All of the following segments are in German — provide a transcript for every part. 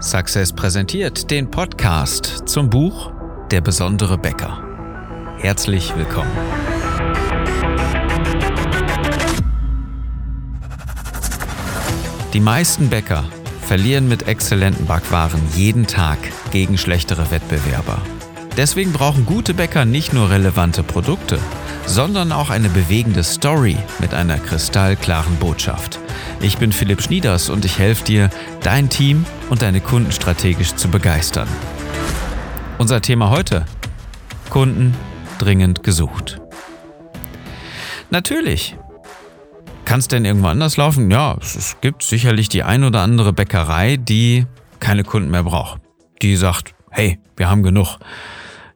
Success präsentiert den Podcast zum Buch Der besondere Bäcker. Herzlich willkommen. Die meisten Bäcker verlieren mit exzellenten Backwaren jeden Tag gegen schlechtere Wettbewerber. Deswegen brauchen gute Bäcker nicht nur relevante Produkte, sondern auch eine bewegende Story mit einer kristallklaren Botschaft. Ich bin Philipp Schnieders und ich helfe dir, dein Team und deine Kunden strategisch zu begeistern. Unser Thema heute: Kunden dringend gesucht. Natürlich. Kann es denn irgendwo anders laufen? Ja, es gibt sicherlich die ein oder andere Bäckerei, die keine Kunden mehr braucht. Die sagt, hey, wir haben genug.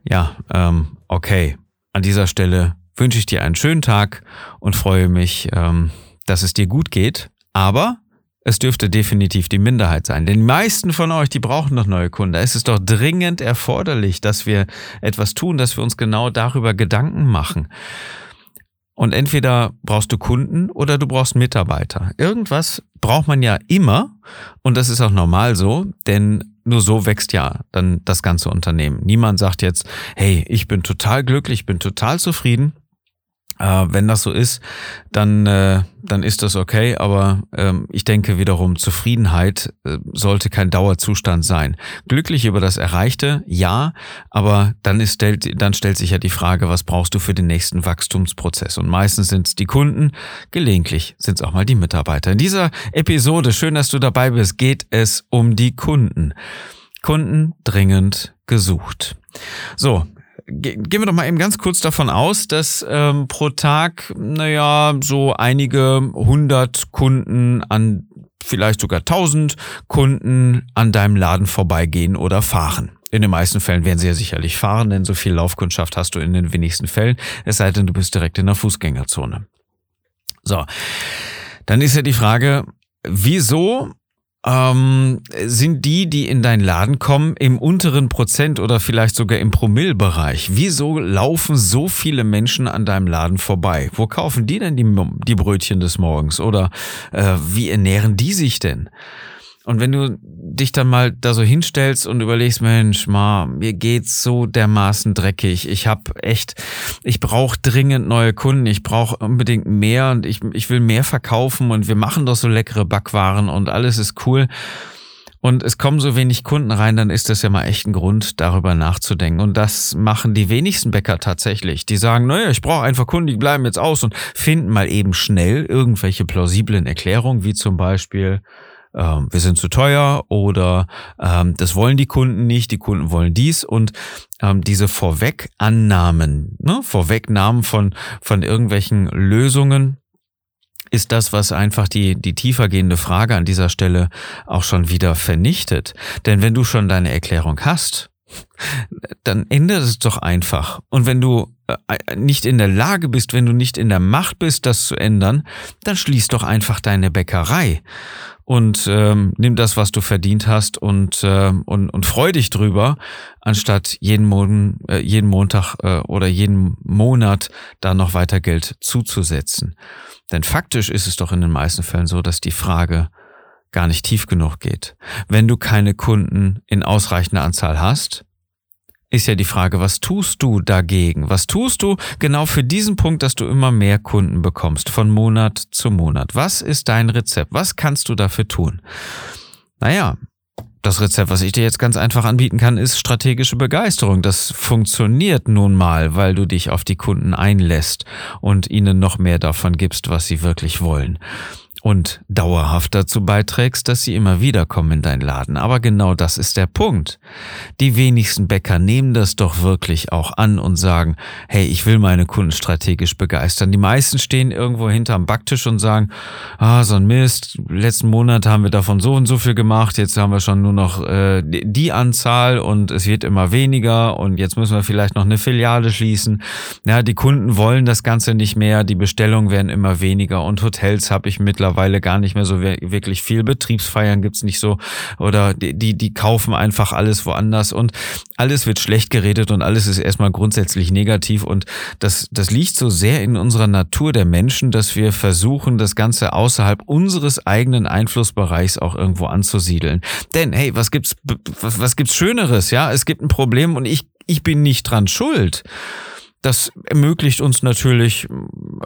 Ja, ähm, okay. An dieser Stelle wünsche ich dir einen schönen Tag und freue mich, ähm, dass es dir gut geht. Aber es dürfte definitiv die Minderheit sein. Denn die meisten von euch, die brauchen noch neue Kunden. Da ist es doch dringend erforderlich, dass wir etwas tun, dass wir uns genau darüber Gedanken machen. Und entweder brauchst du Kunden oder du brauchst Mitarbeiter. Irgendwas braucht man ja immer und das ist auch normal so, denn nur so wächst ja dann das ganze Unternehmen. Niemand sagt jetzt, hey, ich bin total glücklich, ich bin total zufrieden äh, wenn das so ist, dann, äh, dann ist das okay. Aber ähm, ich denke wiederum, Zufriedenheit äh, sollte kein Dauerzustand sein. Glücklich über das Erreichte, ja, aber dann, ist, dann stellt sich ja die Frage, was brauchst du für den nächsten Wachstumsprozess? Und meistens sind es die Kunden, gelegentlich sind es auch mal die Mitarbeiter. In dieser Episode, schön, dass du dabei bist, geht es um die Kunden. Kunden dringend gesucht. So, gehen wir doch mal eben ganz kurz davon aus, dass ähm, pro Tag, naja, so einige hundert Kunden an vielleicht sogar tausend Kunden an deinem Laden vorbeigehen oder fahren. In den meisten Fällen werden sie ja sicherlich fahren, denn so viel Laufkundschaft hast du in den wenigsten Fällen, es sei denn, du bist direkt in der Fußgängerzone. So, dann ist ja die Frage, wieso ähm, sind die, die in deinen Laden kommen, im unteren Prozent oder vielleicht sogar im Promillbereich. Wieso laufen so viele Menschen an deinem Laden vorbei? Wo kaufen die denn die, die Brötchen des Morgens? Oder äh, wie ernähren die sich denn? Und wenn du dich dann mal da so hinstellst und überlegst, Mensch, ma, mir geht's so dermaßen dreckig. Ich habe echt, ich brauche dringend neue Kunden. Ich brauche unbedingt mehr und ich, ich will mehr verkaufen und wir machen doch so leckere Backwaren und alles ist cool. Und es kommen so wenig Kunden rein, dann ist das ja mal echt ein Grund, darüber nachzudenken. Und das machen die wenigsten Bäcker tatsächlich. Die sagen, naja, ich brauche einfach Kunden, die bleiben jetzt aus und finden mal eben schnell irgendwelche plausiblen Erklärungen, wie zum Beispiel, ähm, wir sind zu teuer oder ähm, das wollen die Kunden nicht, die Kunden wollen dies und ähm, diese Vorwegannahmen, ne, Vorwegnahmen von, von irgendwelchen Lösungen, ist das, was einfach die, die tiefergehende Frage an dieser Stelle auch schon wieder vernichtet. Denn wenn du schon deine Erklärung hast, dann ändert es doch einfach. Und wenn du äh, nicht in der Lage bist, wenn du nicht in der Macht bist, das zu ändern, dann schließ doch einfach deine Bäckerei und ähm, nimm das, was du verdient hast und, äh, und, und freu dich drüber, anstatt jeden, Mon äh, jeden Montag äh, oder jeden Monat da noch weiter Geld zuzusetzen. Denn faktisch ist es doch in den meisten Fällen so, dass die Frage gar nicht tief genug geht. Wenn du keine Kunden in ausreichender Anzahl hast, ist ja die Frage, was tust du dagegen? Was tust du genau für diesen Punkt, dass du immer mehr Kunden bekommst, von Monat zu Monat? Was ist dein Rezept? Was kannst du dafür tun? Naja, das Rezept, was ich dir jetzt ganz einfach anbieten kann, ist strategische Begeisterung. Das funktioniert nun mal, weil du dich auf die Kunden einlässt und ihnen noch mehr davon gibst, was sie wirklich wollen und dauerhaft dazu beiträgst, dass sie immer wieder kommen in deinen Laden. Aber genau das ist der Punkt. Die wenigsten Bäcker nehmen das doch wirklich auch an und sagen, hey, ich will meine Kunden strategisch begeistern. Die meisten stehen irgendwo hinterm Backtisch und sagen, ah, so ein Mist, letzten Monat haben wir davon so und so viel gemacht, jetzt haben wir schon nur noch äh, die Anzahl und es wird immer weniger und jetzt müssen wir vielleicht noch eine Filiale schließen. Ja, die Kunden wollen das Ganze nicht mehr, die Bestellungen werden immer weniger und Hotels habe ich mittlerweile mittlerweile gar nicht mehr so wirklich viel. Betriebsfeiern gibt's nicht so oder die, die, die kaufen einfach alles woanders und alles wird schlecht geredet und alles ist erstmal grundsätzlich negativ und das, das liegt so sehr in unserer Natur der Menschen, dass wir versuchen, das Ganze außerhalb unseres eigenen Einflussbereichs auch irgendwo anzusiedeln. Denn hey, was gibt's, was, was gibt's Schöneres? Ja, es gibt ein Problem und ich, ich bin nicht dran schuld. Das ermöglicht uns natürlich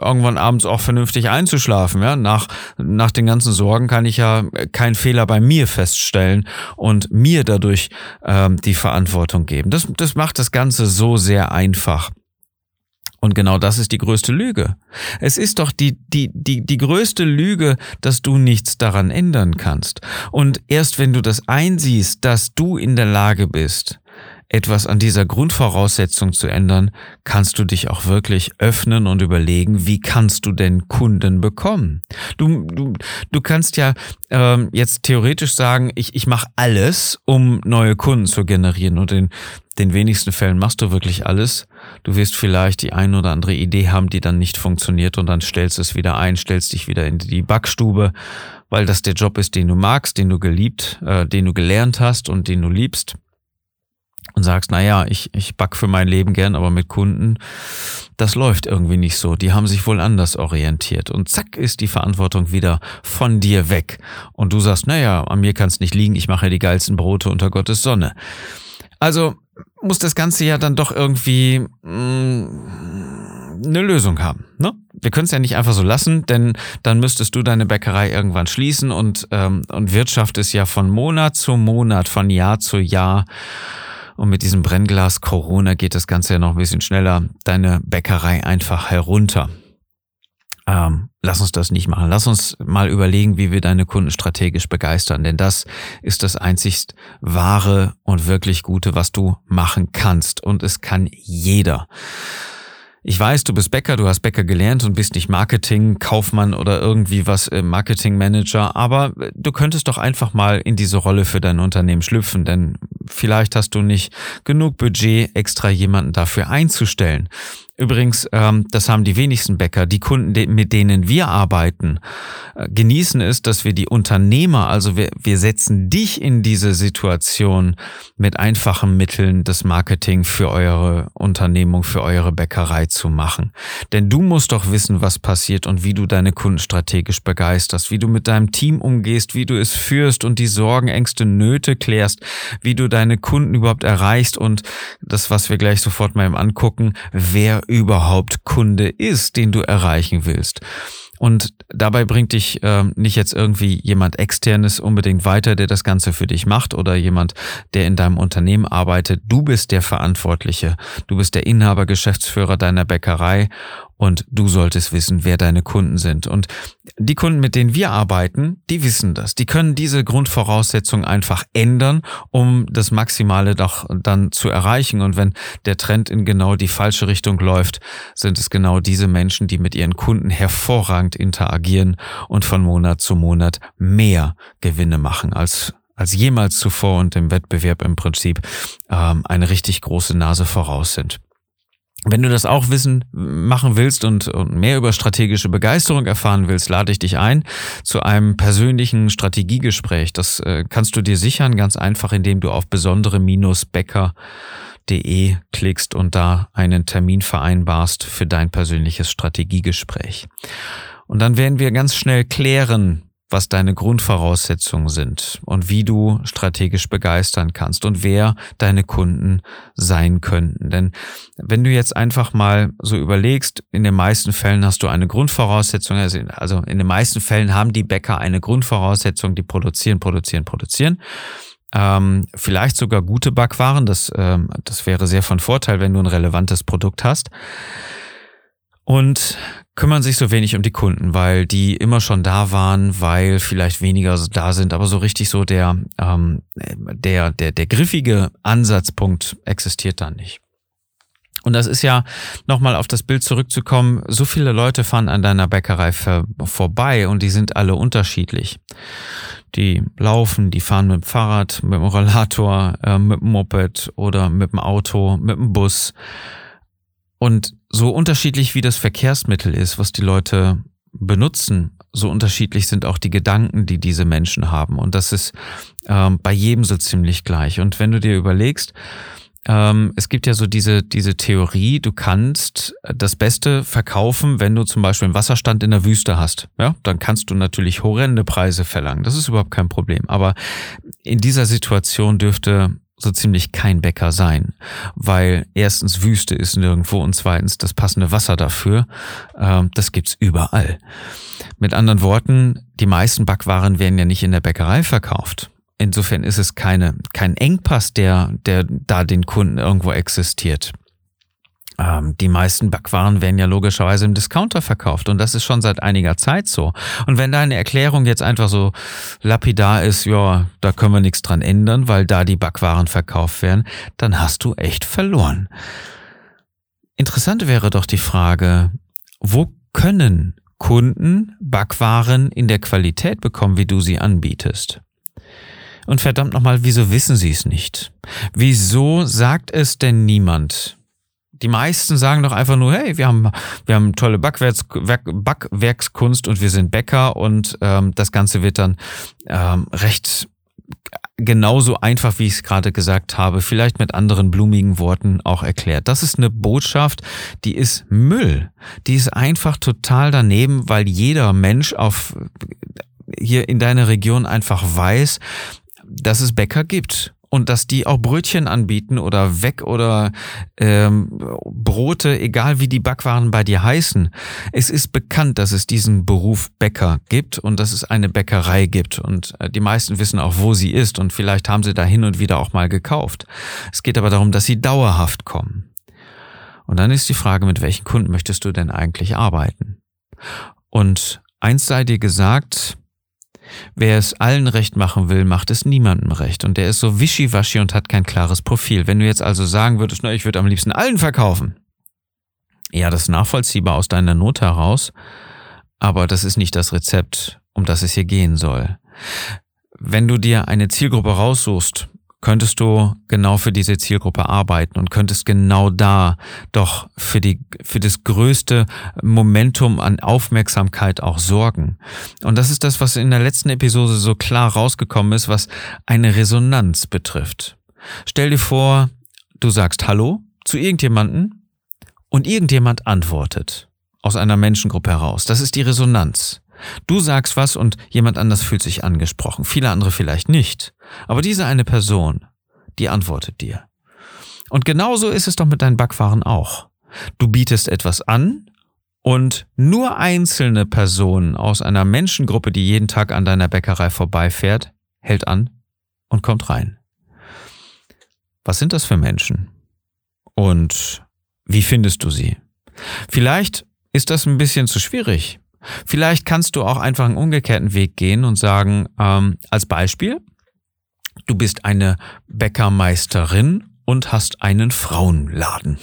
irgendwann abends auch vernünftig einzuschlafen. Ja? Nach, nach den ganzen Sorgen kann ich ja keinen Fehler bei mir feststellen und mir dadurch ähm, die Verantwortung geben. Das, das macht das Ganze so sehr einfach. Und genau das ist die größte Lüge. Es ist doch die, die, die, die größte Lüge, dass du nichts daran ändern kannst. Und erst wenn du das einsiehst, dass du in der Lage bist, etwas an dieser Grundvoraussetzung zu ändern, kannst du dich auch wirklich öffnen und überlegen, wie kannst du denn Kunden bekommen? Du, du, du kannst ja ähm, jetzt theoretisch sagen, ich, ich mache alles, um neue Kunden zu generieren. Und in den wenigsten Fällen machst du wirklich alles. Du wirst vielleicht die ein oder andere Idee haben, die dann nicht funktioniert und dann stellst es wieder ein, stellst dich wieder in die Backstube, weil das der Job ist, den du magst, den du geliebt, äh, den du gelernt hast und den du liebst und sagst, naja, ich, ich back für mein Leben gern, aber mit Kunden, das läuft irgendwie nicht so. Die haben sich wohl anders orientiert. Und zack ist die Verantwortung wieder von dir weg. Und du sagst, naja, an mir kann es nicht liegen, ich mache die geilsten Brote unter Gottes Sonne. Also muss das Ganze ja dann doch irgendwie mh, mm, eine Lösung haben. Ne? Wir können es ja nicht einfach so lassen, denn dann müsstest du deine Bäckerei irgendwann schließen und, ähm, und Wirtschaft ist ja von Monat zu Monat, von Jahr zu Jahr und mit diesem Brennglas Corona geht das Ganze ja noch ein bisschen schneller. Deine Bäckerei einfach herunter. Ähm, lass uns das nicht machen. Lass uns mal überlegen, wie wir deine Kunden strategisch begeistern. Denn das ist das einzigst wahre und wirklich Gute, was du machen kannst. Und es kann jeder. Ich weiß, du bist Bäcker, du hast Bäcker gelernt und bist nicht Marketing, Kaufmann oder irgendwie was äh, Marketing Manager, aber äh, du könntest doch einfach mal in diese Rolle für dein Unternehmen schlüpfen, denn vielleicht hast du nicht genug Budget, extra jemanden dafür einzustellen. Übrigens, ähm, das haben die wenigsten Bäcker. Die Kunden, mit denen wir arbeiten, äh, genießen es, dass wir die Unternehmer, also wir, wir setzen dich in diese Situation mit einfachen Mitteln das Marketing für eure Unternehmung, für eure Bäckerei zu machen. Denn du musst doch wissen, was passiert und wie du deine Kunden strategisch begeisterst, wie du mit deinem Team umgehst, wie du es führst und die Sorgen, Ängste, Nöte klärst, wie du deine Kunden überhaupt erreichst und das, was wir gleich sofort mal im angucken, wer überhaupt Kunde ist, den du erreichen willst. Und dabei bringt dich äh, nicht jetzt irgendwie jemand externes unbedingt weiter, der das Ganze für dich macht oder jemand, der in deinem Unternehmen arbeitet. Du bist der Verantwortliche. Du bist der Inhaber, Geschäftsführer deiner Bäckerei und du solltest wissen, wer deine Kunden sind. Und die Kunden, mit denen wir arbeiten, die wissen das. Die können diese Grundvoraussetzungen einfach ändern, um das Maximale doch dann zu erreichen. Und wenn der Trend in genau die falsche Richtung läuft, sind es genau diese Menschen, die mit ihren Kunden hervorragend interagieren und von Monat zu Monat mehr Gewinne machen als als jemals zuvor und im Wettbewerb im Prinzip ähm, eine richtig große Nase voraus sind. Wenn du das auch wissen, machen willst und, und, mehr über strategische Begeisterung erfahren willst, lade ich dich ein zu einem persönlichen Strategiegespräch. Das äh, kannst du dir sichern, ganz einfach, indem du auf besondere-becker.de klickst und da einen Termin vereinbarst für dein persönliches Strategiegespräch. Und dann werden wir ganz schnell klären, was deine Grundvoraussetzungen sind und wie du strategisch begeistern kannst und wer deine Kunden sein könnten. Denn wenn du jetzt einfach mal so überlegst, in den meisten Fällen hast du eine Grundvoraussetzung, also, also in den meisten Fällen haben die Bäcker eine Grundvoraussetzung, die produzieren, produzieren, produzieren. Ähm, vielleicht sogar gute Backwaren, das, ähm, das wäre sehr von Vorteil, wenn du ein relevantes Produkt hast und kümmern sich so wenig um die Kunden, weil die immer schon da waren, weil vielleicht weniger da sind, aber so richtig so der, ähm, der, der, der griffige Ansatzpunkt existiert da nicht. Und das ist ja, nochmal auf das Bild zurückzukommen, so viele Leute fahren an deiner Bäckerei vorbei und die sind alle unterschiedlich. Die laufen, die fahren mit dem Fahrrad, mit dem Rollator, äh, mit dem Moped oder mit dem Auto, mit dem Bus. Und so unterschiedlich wie das Verkehrsmittel ist, was die Leute benutzen, so unterschiedlich sind auch die Gedanken, die diese Menschen haben. Und das ist ähm, bei jedem so ziemlich gleich. Und wenn du dir überlegst, ähm, es gibt ja so diese, diese Theorie, du kannst das Beste verkaufen, wenn du zum Beispiel einen Wasserstand in der Wüste hast. Ja, dann kannst du natürlich horrende Preise verlangen. Das ist überhaupt kein Problem. Aber in dieser Situation dürfte so ziemlich kein Bäcker sein, weil erstens Wüste ist nirgendwo und zweitens das passende Wasser dafür, ähm, das gibt's überall. Mit anderen Worten, die meisten Backwaren werden ja nicht in der Bäckerei verkauft. Insofern ist es keine, kein Engpass, der, der da den Kunden irgendwo existiert. Ähm, die meisten Backwaren werden ja logischerweise im Discounter verkauft und das ist schon seit einiger Zeit so. Und wenn deine Erklärung jetzt einfach so lapidar ist, ja, da können wir nichts dran ändern, weil da die Backwaren verkauft werden, dann hast du echt verloren. Interessant wäre doch die Frage, wo können Kunden Backwaren in der Qualität bekommen, wie du sie anbietest? Und verdammt nochmal, wieso wissen sie es nicht? Wieso sagt es denn niemand? Die meisten sagen doch einfach nur, hey, wir haben, wir haben tolle Backwerks, Backwerkskunst und wir sind Bäcker und ähm, das Ganze wird dann ähm, recht genauso einfach, wie ich es gerade gesagt habe, vielleicht mit anderen blumigen Worten auch erklärt. Das ist eine Botschaft, die ist Müll. Die ist einfach total daneben, weil jeder Mensch auf hier in deiner Region einfach weiß, dass es Bäcker gibt und dass die auch Brötchen anbieten oder weg oder ähm, Brote, egal wie die Backwaren bei dir heißen. Es ist bekannt, dass es diesen Beruf Bäcker gibt und dass es eine Bäckerei gibt und äh, die meisten wissen auch, wo sie ist und vielleicht haben sie da hin und wieder auch mal gekauft. Es geht aber darum, dass sie dauerhaft kommen. Und dann ist die Frage, mit welchen Kunden möchtest du denn eigentlich arbeiten? Und eins sei dir gesagt, Wer es allen recht machen will, macht es niemandem recht. Und der ist so wischiwaschi und hat kein klares Profil. Wenn du jetzt also sagen würdest, na, ich würde am liebsten allen verkaufen. Ja, das ist nachvollziehbar aus deiner Not heraus. Aber das ist nicht das Rezept, um das es hier gehen soll. Wenn du dir eine Zielgruppe raussuchst, könntest du genau für diese Zielgruppe arbeiten und könntest genau da doch für die, für das größte Momentum an Aufmerksamkeit auch sorgen. Und das ist das, was in der letzten Episode so klar rausgekommen ist, was eine Resonanz betrifft. Stell dir vor, du sagst Hallo zu irgendjemanden und irgendjemand antwortet aus einer Menschengruppe heraus. Das ist die Resonanz. Du sagst was und jemand anders fühlt sich angesprochen, viele andere vielleicht nicht. Aber diese eine Person, die antwortet dir. Und genauso ist es doch mit deinen Backwaren auch. Du bietest etwas an und nur einzelne Personen aus einer Menschengruppe, die jeden Tag an deiner Bäckerei vorbeifährt, hält an und kommt rein. Was sind das für Menschen? Und wie findest du sie? Vielleicht ist das ein bisschen zu schwierig. Vielleicht kannst du auch einfach einen umgekehrten Weg gehen und sagen, ähm, als Beispiel, du bist eine Bäckermeisterin und hast einen Frauenladen.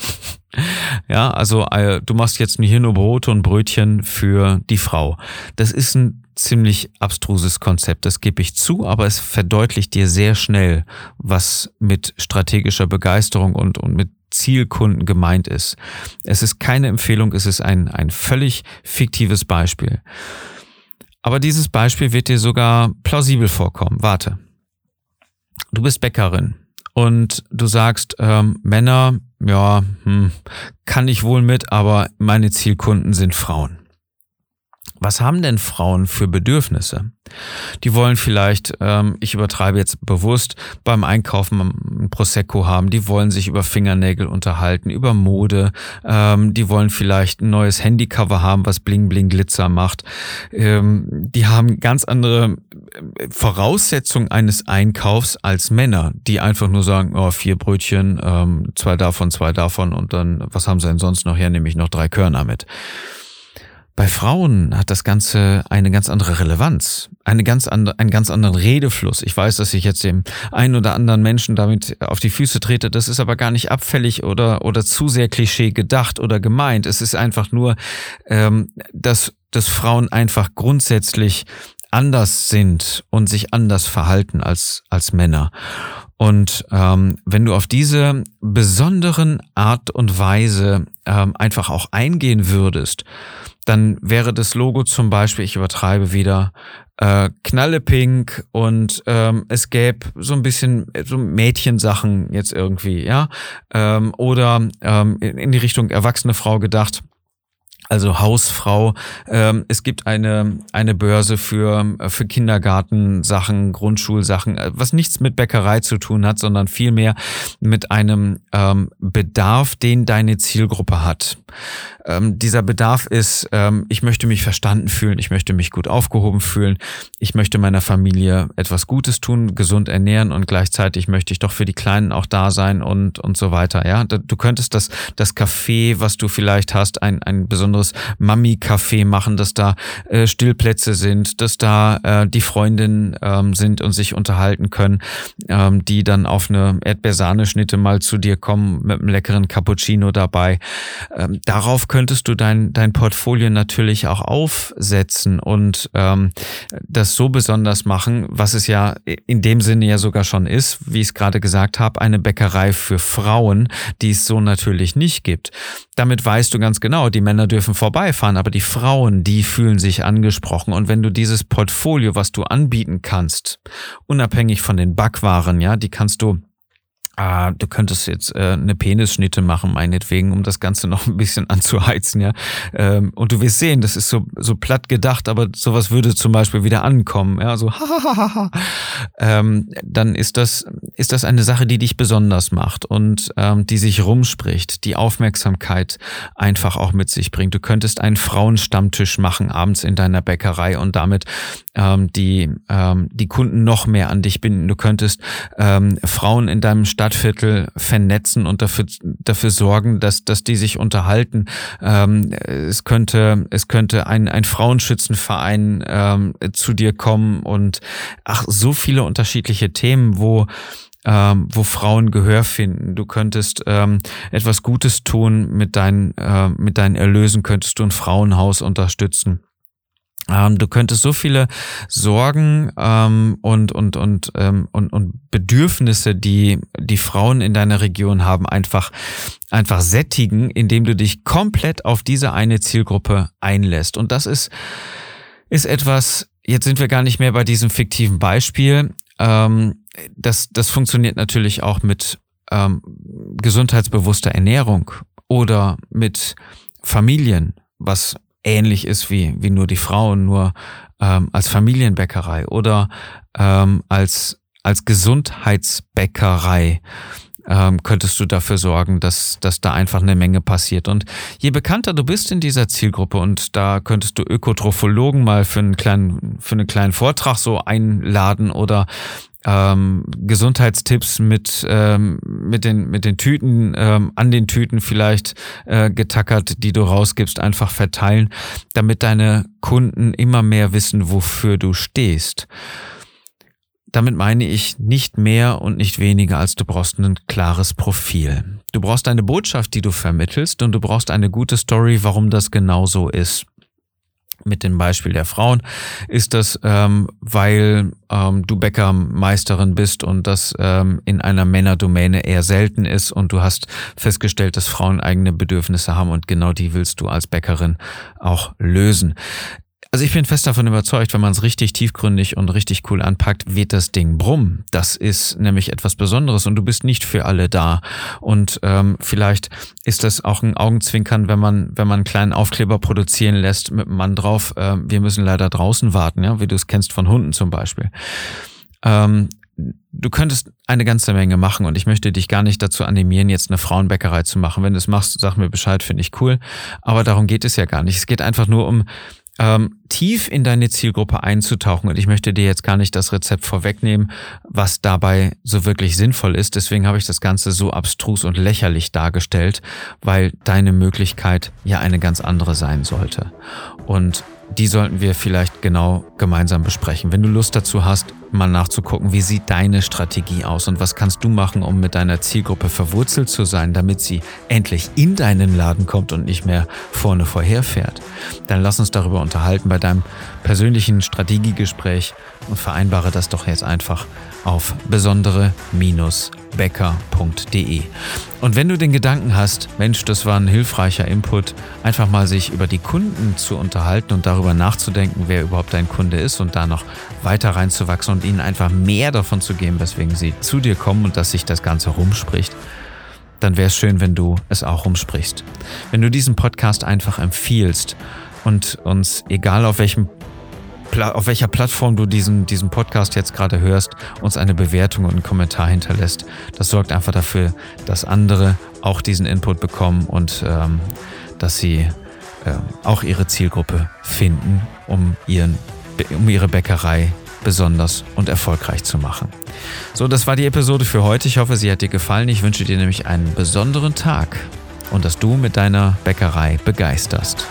ja, also äh, du machst jetzt hier nur Brote und Brötchen für die Frau. Das ist ein ziemlich abstruses Konzept, das gebe ich zu, aber es verdeutlicht dir sehr schnell, was mit strategischer Begeisterung und, und mit Zielkunden gemeint ist. Es ist keine Empfehlung, es ist ein, ein völlig fiktives Beispiel. Aber dieses Beispiel wird dir sogar plausibel vorkommen. Warte. Du bist Bäckerin und du sagst, ähm, Männer, ja, hm, kann ich wohl mit, aber meine Zielkunden sind Frauen. Was haben denn Frauen für Bedürfnisse? Die wollen vielleicht, ähm, ich übertreibe jetzt bewusst, beim Einkaufen ein Prosecco haben, die wollen sich über Fingernägel unterhalten, über Mode, ähm, die wollen vielleicht ein neues Handycover haben, was Bling Bling Glitzer macht. Ähm, die haben ganz andere äh, Voraussetzungen eines Einkaufs als Männer, die einfach nur sagen, oh, vier Brötchen, ähm, zwei davon, zwei davon und dann, was haben sie denn sonst noch her, nämlich noch drei Körner mit. Bei Frauen hat das Ganze eine ganz andere Relevanz, eine ganz andere, einen ganz anderen Redefluss. Ich weiß, dass ich jetzt dem einen oder anderen Menschen damit auf die Füße trete. Das ist aber gar nicht abfällig oder, oder zu sehr Klischee gedacht oder gemeint. Es ist einfach nur, ähm, dass, dass Frauen einfach grundsätzlich anders sind und sich anders verhalten als, als Männer. Und ähm, wenn du auf diese besonderen Art und Weise ähm, einfach auch eingehen würdest, dann wäre das Logo zum Beispiel, ich übertreibe wieder, äh, knallepink und ähm, es gäbe so ein bisschen so Mädchensachen jetzt irgendwie, ja, ähm, oder ähm, in, in die Richtung erwachsene Frau gedacht also Hausfrau. Ähm, es gibt eine, eine Börse für, für Kindergartensachen, Grundschulsachen, äh, was nichts mit Bäckerei zu tun hat, sondern vielmehr mit einem ähm, Bedarf, den deine Zielgruppe hat. Ähm, dieser Bedarf ist, ähm, ich möchte mich verstanden fühlen, ich möchte mich gut aufgehoben fühlen, ich möchte meiner Familie etwas Gutes tun, gesund ernähren und gleichzeitig möchte ich doch für die Kleinen auch da sein und, und so weiter. Ja, du könntest das, das Café, was du vielleicht hast, ein, ein besonderes Mami-Café machen, dass da äh, Stillplätze sind, dass da äh, die Freundinnen ähm, sind und sich unterhalten können, ähm, die dann auf eine Erdbeersahneschnitte mal zu dir kommen mit einem leckeren Cappuccino dabei. Ähm, darauf könntest du dein, dein Portfolio natürlich auch aufsetzen und ähm, das so besonders machen, was es ja in dem Sinne ja sogar schon ist, wie ich es gerade gesagt habe, eine Bäckerei für Frauen, die es so natürlich nicht gibt. Damit weißt du ganz genau, die Männer dürfen vorbeifahren, aber die Frauen, die fühlen sich angesprochen. Und wenn du dieses Portfolio, was du anbieten kannst, unabhängig von den Backwaren, ja, die kannst du Ah, du könntest jetzt äh, eine Penisschnitte machen, meinetwegen, um das Ganze noch ein bisschen anzuheizen, ja. Ähm, und du wirst sehen, das ist so, so platt gedacht, aber sowas würde zum Beispiel wieder ankommen, ja, so ha, ähm, dann ist das, ist das eine Sache, die dich besonders macht und ähm, die sich rumspricht, die Aufmerksamkeit einfach auch mit sich bringt. Du könntest einen Frauenstammtisch machen abends in deiner Bäckerei und damit ähm, die, ähm, die Kunden noch mehr an dich binden. Du könntest ähm, Frauen in deinem Stadt Stadtviertel vernetzen und dafür, dafür sorgen, dass, dass die sich unterhalten. Ähm, es könnte, es könnte ein, ein Frauenschützenverein ähm, zu dir kommen und ach, so viele unterschiedliche Themen, wo ähm, wo Frauen Gehör finden. Du könntest ähm, etwas Gutes tun mit deinen, äh, mit deinen Erlösen, könntest du ein Frauenhaus unterstützen. Ähm, du könntest so viele Sorgen ähm, und, und, und, ähm, und, und Bedürfnisse, die die Frauen in deiner Region haben, einfach, einfach sättigen, indem du dich komplett auf diese eine Zielgruppe einlässt. Und das ist, ist etwas, jetzt sind wir gar nicht mehr bei diesem fiktiven Beispiel. Ähm, das, das funktioniert natürlich auch mit ähm, gesundheitsbewusster Ernährung oder mit Familien, was ähnlich ist wie, wie nur die Frauen, nur ähm, als Familienbäckerei oder ähm, als, als Gesundheitsbäckerei ähm, könntest du dafür sorgen, dass, dass da einfach eine Menge passiert. Und je bekannter du bist in dieser Zielgruppe und da könntest du Ökotrophologen mal für einen kleinen, für einen kleinen Vortrag so einladen oder ähm, Gesundheitstipps mit, ähm, mit, den, mit den Tüten, ähm, an den Tüten vielleicht äh, getackert, die du rausgibst, einfach verteilen, damit deine Kunden immer mehr wissen, wofür du stehst. Damit meine ich nicht mehr und nicht weniger, als du brauchst ein klares Profil. Du brauchst eine Botschaft, die du vermittelst und du brauchst eine gute Story, warum das genau so ist mit dem Beispiel der Frauen, ist das, ähm, weil ähm, du Bäckermeisterin bist und das ähm, in einer Männerdomäne eher selten ist und du hast festgestellt, dass Frauen eigene Bedürfnisse haben und genau die willst du als Bäckerin auch lösen. Also ich bin fest davon überzeugt, wenn man es richtig tiefgründig und richtig cool anpackt, wird das Ding brummen. Das ist nämlich etwas Besonderes und du bist nicht für alle da. Und ähm, vielleicht ist das auch ein Augenzwinkern, wenn man, wenn man einen kleinen Aufkleber produzieren lässt mit einem Mann drauf, äh, wir müssen leider draußen warten, ja, wie du es kennst von Hunden zum Beispiel. Ähm, du könntest eine ganze Menge machen und ich möchte dich gar nicht dazu animieren, jetzt eine Frauenbäckerei zu machen. Wenn du es machst, sag mir Bescheid, finde ich cool. Aber darum geht es ja gar nicht. Es geht einfach nur um ähm, tief in deine Zielgruppe einzutauchen. Und ich möchte dir jetzt gar nicht das Rezept vorwegnehmen, was dabei so wirklich sinnvoll ist. Deswegen habe ich das Ganze so abstrus und lächerlich dargestellt, weil deine Möglichkeit ja eine ganz andere sein sollte. Und die sollten wir vielleicht genau gemeinsam besprechen. Wenn du Lust dazu hast, mal nachzugucken, wie sieht deine Strategie aus und was kannst du machen, um mit deiner Zielgruppe verwurzelt zu sein, damit sie endlich in deinen Laden kommt und nicht mehr vorne vorherfährt, dann lass uns darüber unterhalten bei deinem persönlichen Strategiegespräch und vereinbare das doch jetzt einfach auf besondere-becker.de. Und wenn du den Gedanken hast, Mensch, das war ein hilfreicher Input, einfach mal sich über die Kunden zu unterhalten und darüber nachzudenken, wer überhaupt dein Kunde ist und da noch weiter reinzuwachsen und ihnen einfach mehr davon zu geben, weswegen sie zu dir kommen und dass sich das Ganze rumspricht, dann wäre es schön, wenn du es auch rumsprichst. Wenn du diesen Podcast einfach empfiehlst und uns, egal auf welchem auf welcher Plattform du diesen, diesen Podcast jetzt gerade hörst, uns eine Bewertung und einen Kommentar hinterlässt. Das sorgt einfach dafür, dass andere auch diesen Input bekommen und ähm, dass sie äh, auch ihre Zielgruppe finden, um, ihren, um ihre Bäckerei besonders und erfolgreich zu machen. So, das war die Episode für heute. Ich hoffe, sie hat dir gefallen. Ich wünsche dir nämlich einen besonderen Tag und dass du mit deiner Bäckerei begeisterst.